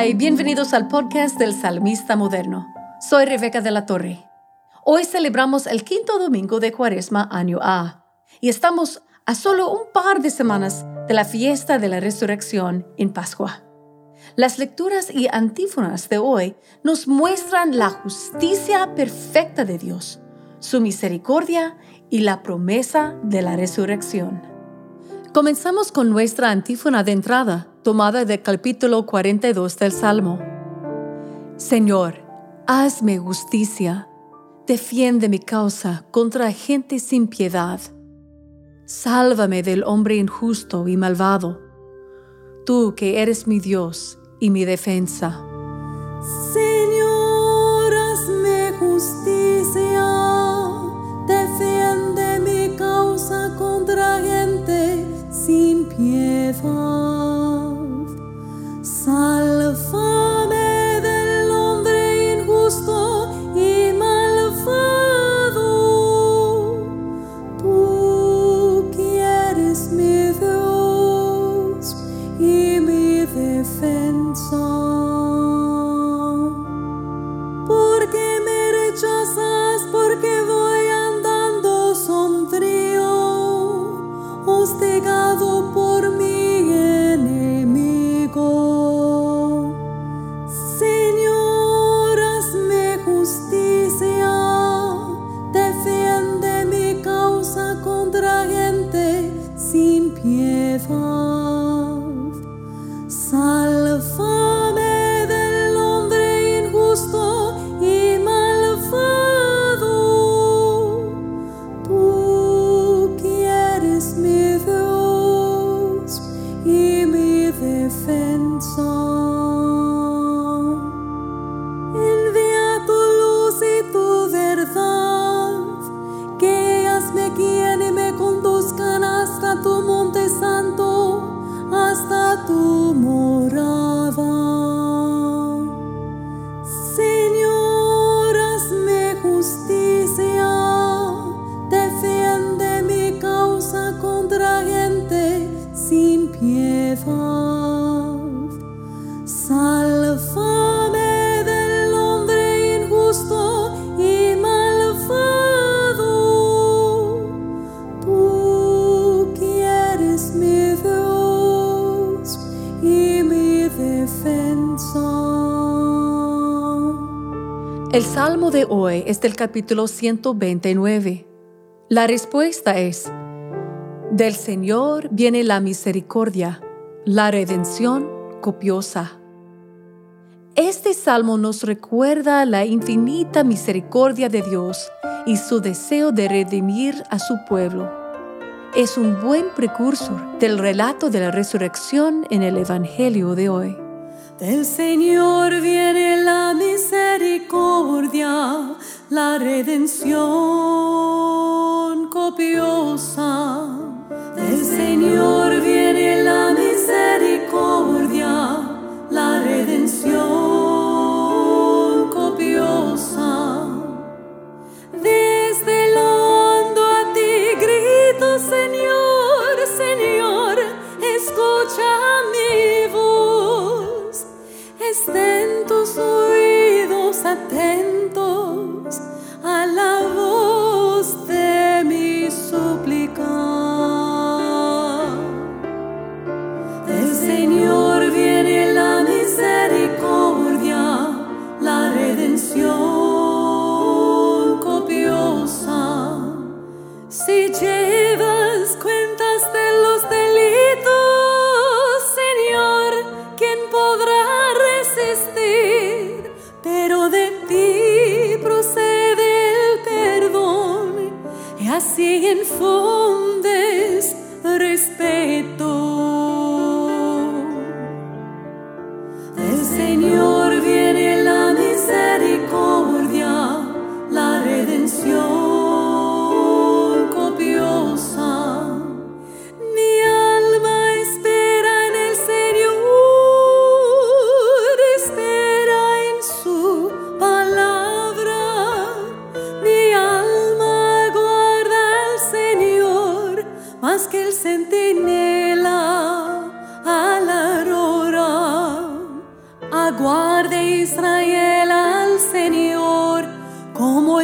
Bienvenidos al podcast del Salmista Moderno. Soy Rebeca de la Torre. Hoy celebramos el quinto domingo de Cuaresma año A y estamos a solo un par de semanas de la fiesta de la resurrección en Pascua. Las lecturas y antífonas de hoy nos muestran la justicia perfecta de Dios, su misericordia y la promesa de la resurrección. Comenzamos con nuestra antífona de entrada, tomada del capítulo 42 del Salmo. Señor, hazme justicia, defiende mi causa contra gente sin piedad. Sálvame del hombre injusto y malvado, tú que eres mi Dios y mi defensa. Señor, hazme justicia, defiende mi causa contra gente sin piedad. De hoy es del capítulo 129. La respuesta es, del Señor viene la misericordia, la redención copiosa. Este salmo nos recuerda la infinita misericordia de Dios y su deseo de redimir a su pueblo. Es un buen precursor del relato de la resurrección en el Evangelio de hoy. Del Señor viene la misericordia, la redención copiosa.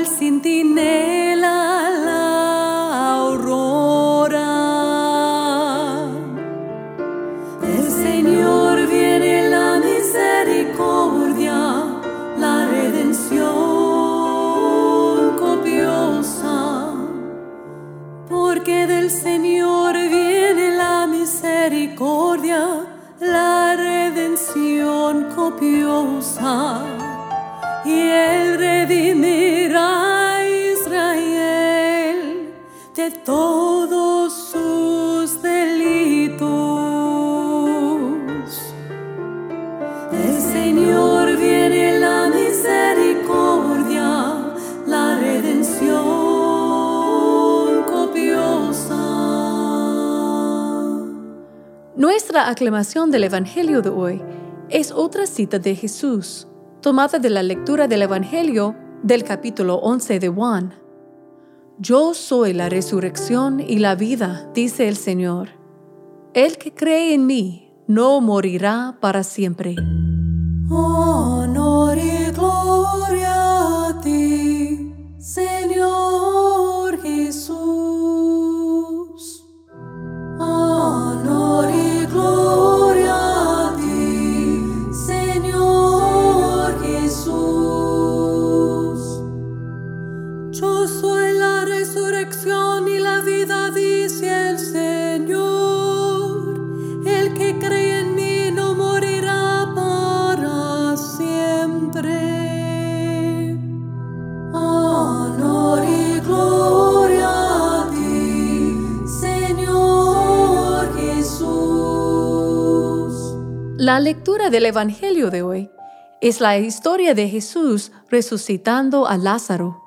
sin dinero. Todos sus delitos. Del Señor viene la misericordia, la redención copiosa. Nuestra aclamación del Evangelio de hoy es otra cita de Jesús, tomada de la lectura del Evangelio del capítulo 11 de Juan. Yo soy la resurrección y la vida, dice el Señor. El que cree en mí no morirá para siempre. Honor y gloria a ti, Señor La lectura del Evangelio de hoy es la historia de Jesús resucitando a Lázaro.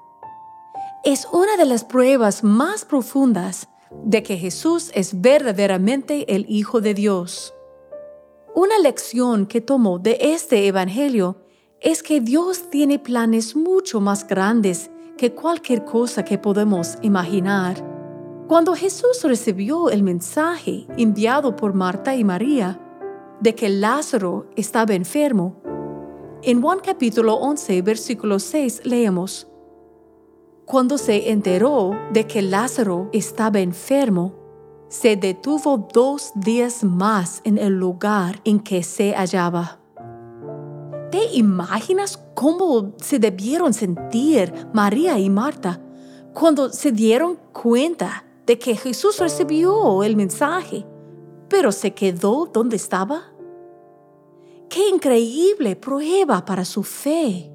Es una de las pruebas más profundas de que Jesús es verdaderamente el Hijo de Dios. Una lección que tomo de este Evangelio es que Dios tiene planes mucho más grandes que cualquier cosa que podemos imaginar. Cuando Jesús recibió el mensaje enviado por Marta y María de que Lázaro estaba enfermo, en Juan capítulo 11, versículo 6 leemos, Cuando se enteró de que Lázaro estaba enfermo, se detuvo dos días más en el lugar en que se hallaba. ¿Te imaginas cómo se debieron sentir María y Marta cuando se dieron cuenta de que Jesús recibió el mensaje, pero se quedó donde estaba? ¡Qué increíble prueba para su fe!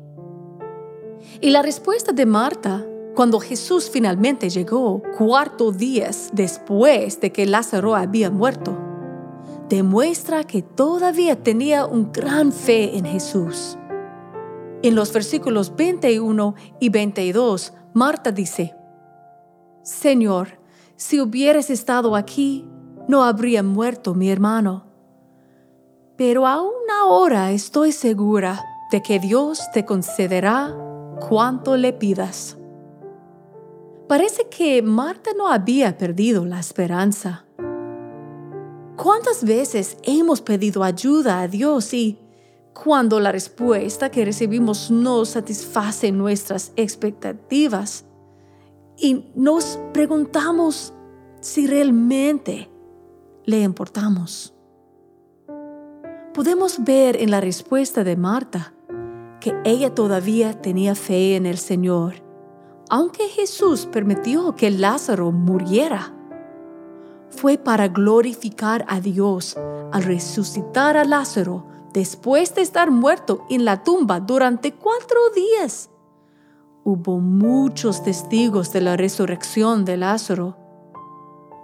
Y la respuesta de Marta, cuando Jesús finalmente llegó, cuarto días después de que Lázaro había muerto, demuestra que todavía tenía un gran fe en Jesús. En los versículos 21 y 22, Marta dice, Señor, si hubieras estado aquí, no habría muerto mi hermano. Pero aún ahora estoy segura de que Dios te concederá cuanto le pidas. Parece que Marta no había perdido la esperanza. ¿Cuántas veces hemos pedido ayuda a Dios y cuando la respuesta que recibimos no satisface nuestras expectativas y nos preguntamos si realmente le importamos? Podemos ver en la respuesta de Marta que ella todavía tenía fe en el Señor, aunque Jesús permitió que Lázaro muriera fue para glorificar a Dios al resucitar a Lázaro después de estar muerto en la tumba durante cuatro días. Hubo muchos testigos de la resurrección de Lázaro.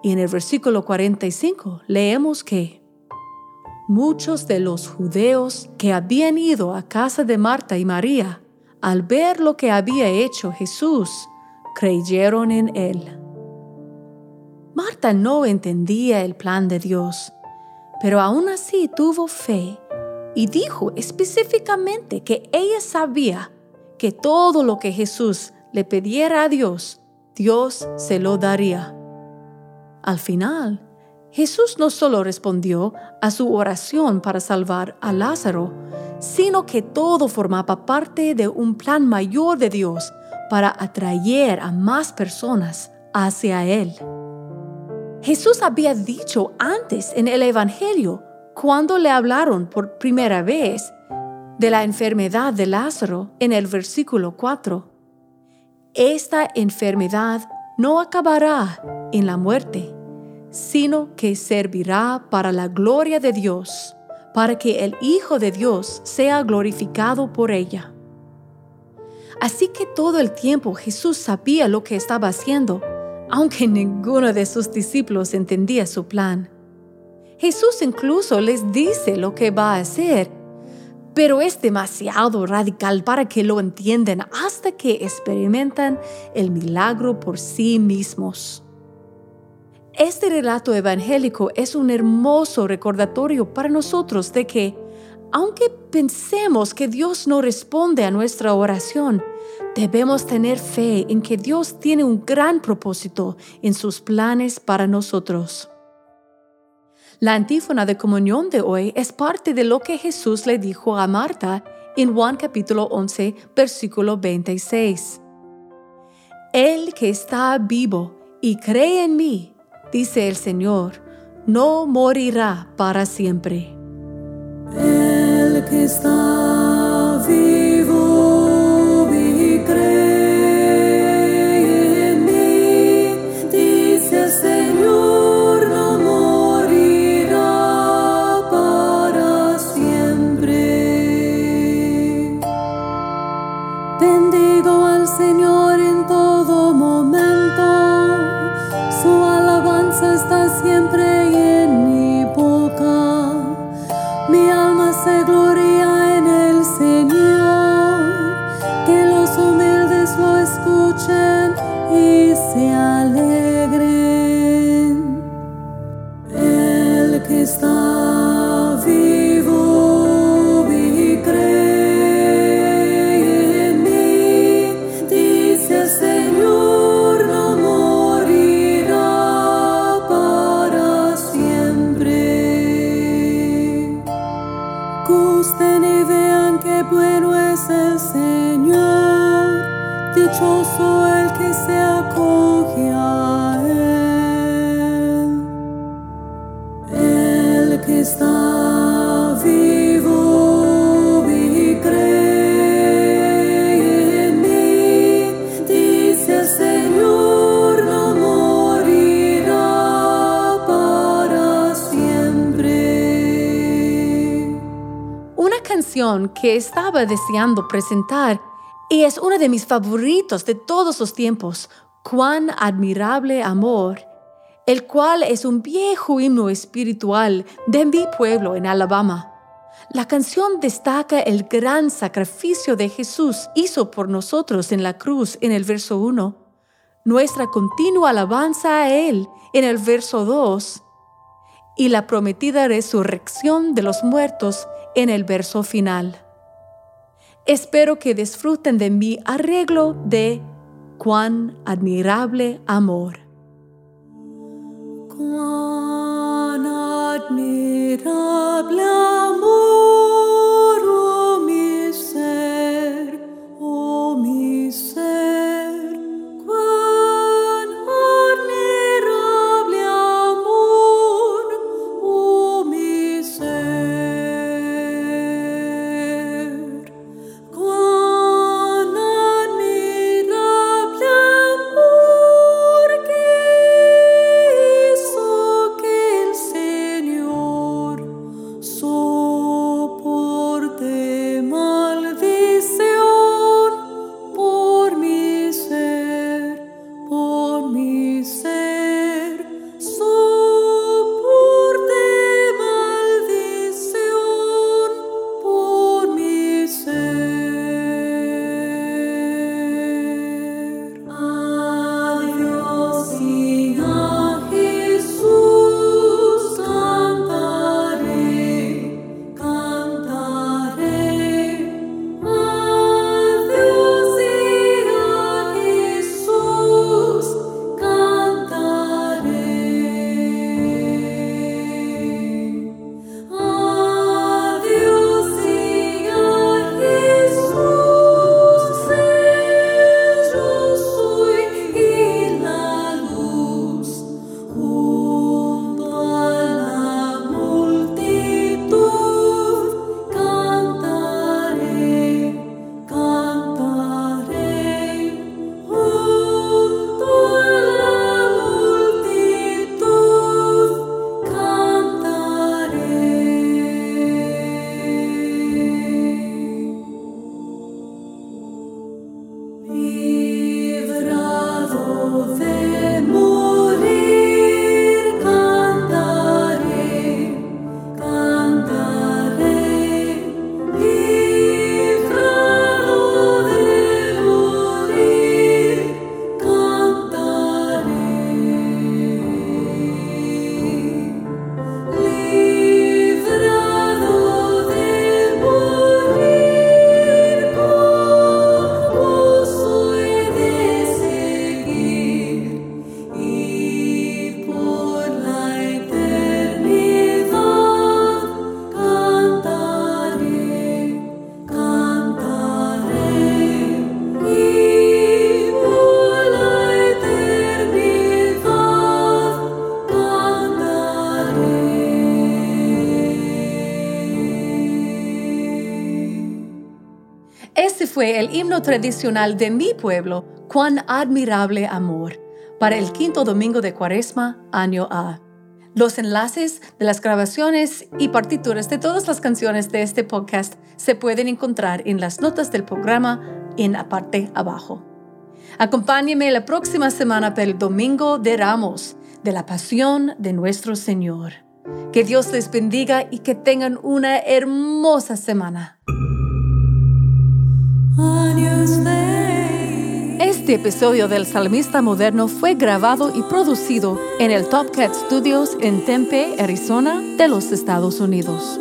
Y en el versículo 45 leemos que muchos de los judíos que habían ido a casa de Marta y María, al ver lo que había hecho Jesús, creyeron en él. Marta no entendía el plan de Dios, pero aún así tuvo fe y dijo específicamente que ella sabía que todo lo que Jesús le pidiera a Dios, Dios se lo daría. Al final, Jesús no solo respondió a su oración para salvar a Lázaro, sino que todo formaba parte de un plan mayor de Dios para atraer a más personas hacia Él. Jesús había dicho antes en el Evangelio cuando le hablaron por primera vez de la enfermedad de Lázaro en el versículo 4, esta enfermedad no acabará en la muerte, sino que servirá para la gloria de Dios, para que el Hijo de Dios sea glorificado por ella. Así que todo el tiempo Jesús sabía lo que estaba haciendo, aunque ninguno de sus discípulos entendía su plan. Jesús incluso les dice lo que va a hacer, pero es demasiado radical para que lo entiendan hasta que experimentan el milagro por sí mismos. Este relato evangélico es un hermoso recordatorio para nosotros de que, aunque pensemos que Dios no responde a nuestra oración, debemos tener fe en que Dios tiene un gran propósito en sus planes para nosotros. La antífona de comunión de hoy es parte de lo que Jesús le dijo a Marta en Juan capítulo 11, versículo 26. El que está vivo y cree en mí, dice el Señor, no morirá para siempre. El que está que estaba deseando presentar y es uno de mis favoritos de todos los tiempos, Cuán admirable amor, el cual es un viejo himno espiritual de mi pueblo en Alabama. La canción destaca el gran sacrificio de Jesús hizo por nosotros en la cruz en el verso 1, nuestra continua alabanza a Él en el verso 2 y la prometida resurrección de los muertos en el verso final. Espero que disfruten de mi arreglo de cuán admirable amor. Cuán admirable amor. Himno tradicional de mi pueblo, Cuán admirable amor, para el quinto domingo de Cuaresma, año A. Los enlaces de las grabaciones y partituras de todas las canciones de este podcast se pueden encontrar en las notas del programa en la parte abajo. Acompáñeme la próxima semana para el Domingo de Ramos, de la Pasión de nuestro Señor. Que Dios les bendiga y que tengan una hermosa semana. Este episodio del Salmista Moderno fue grabado y producido en el Top Cat Studios en Tempe, Arizona, de los Estados Unidos.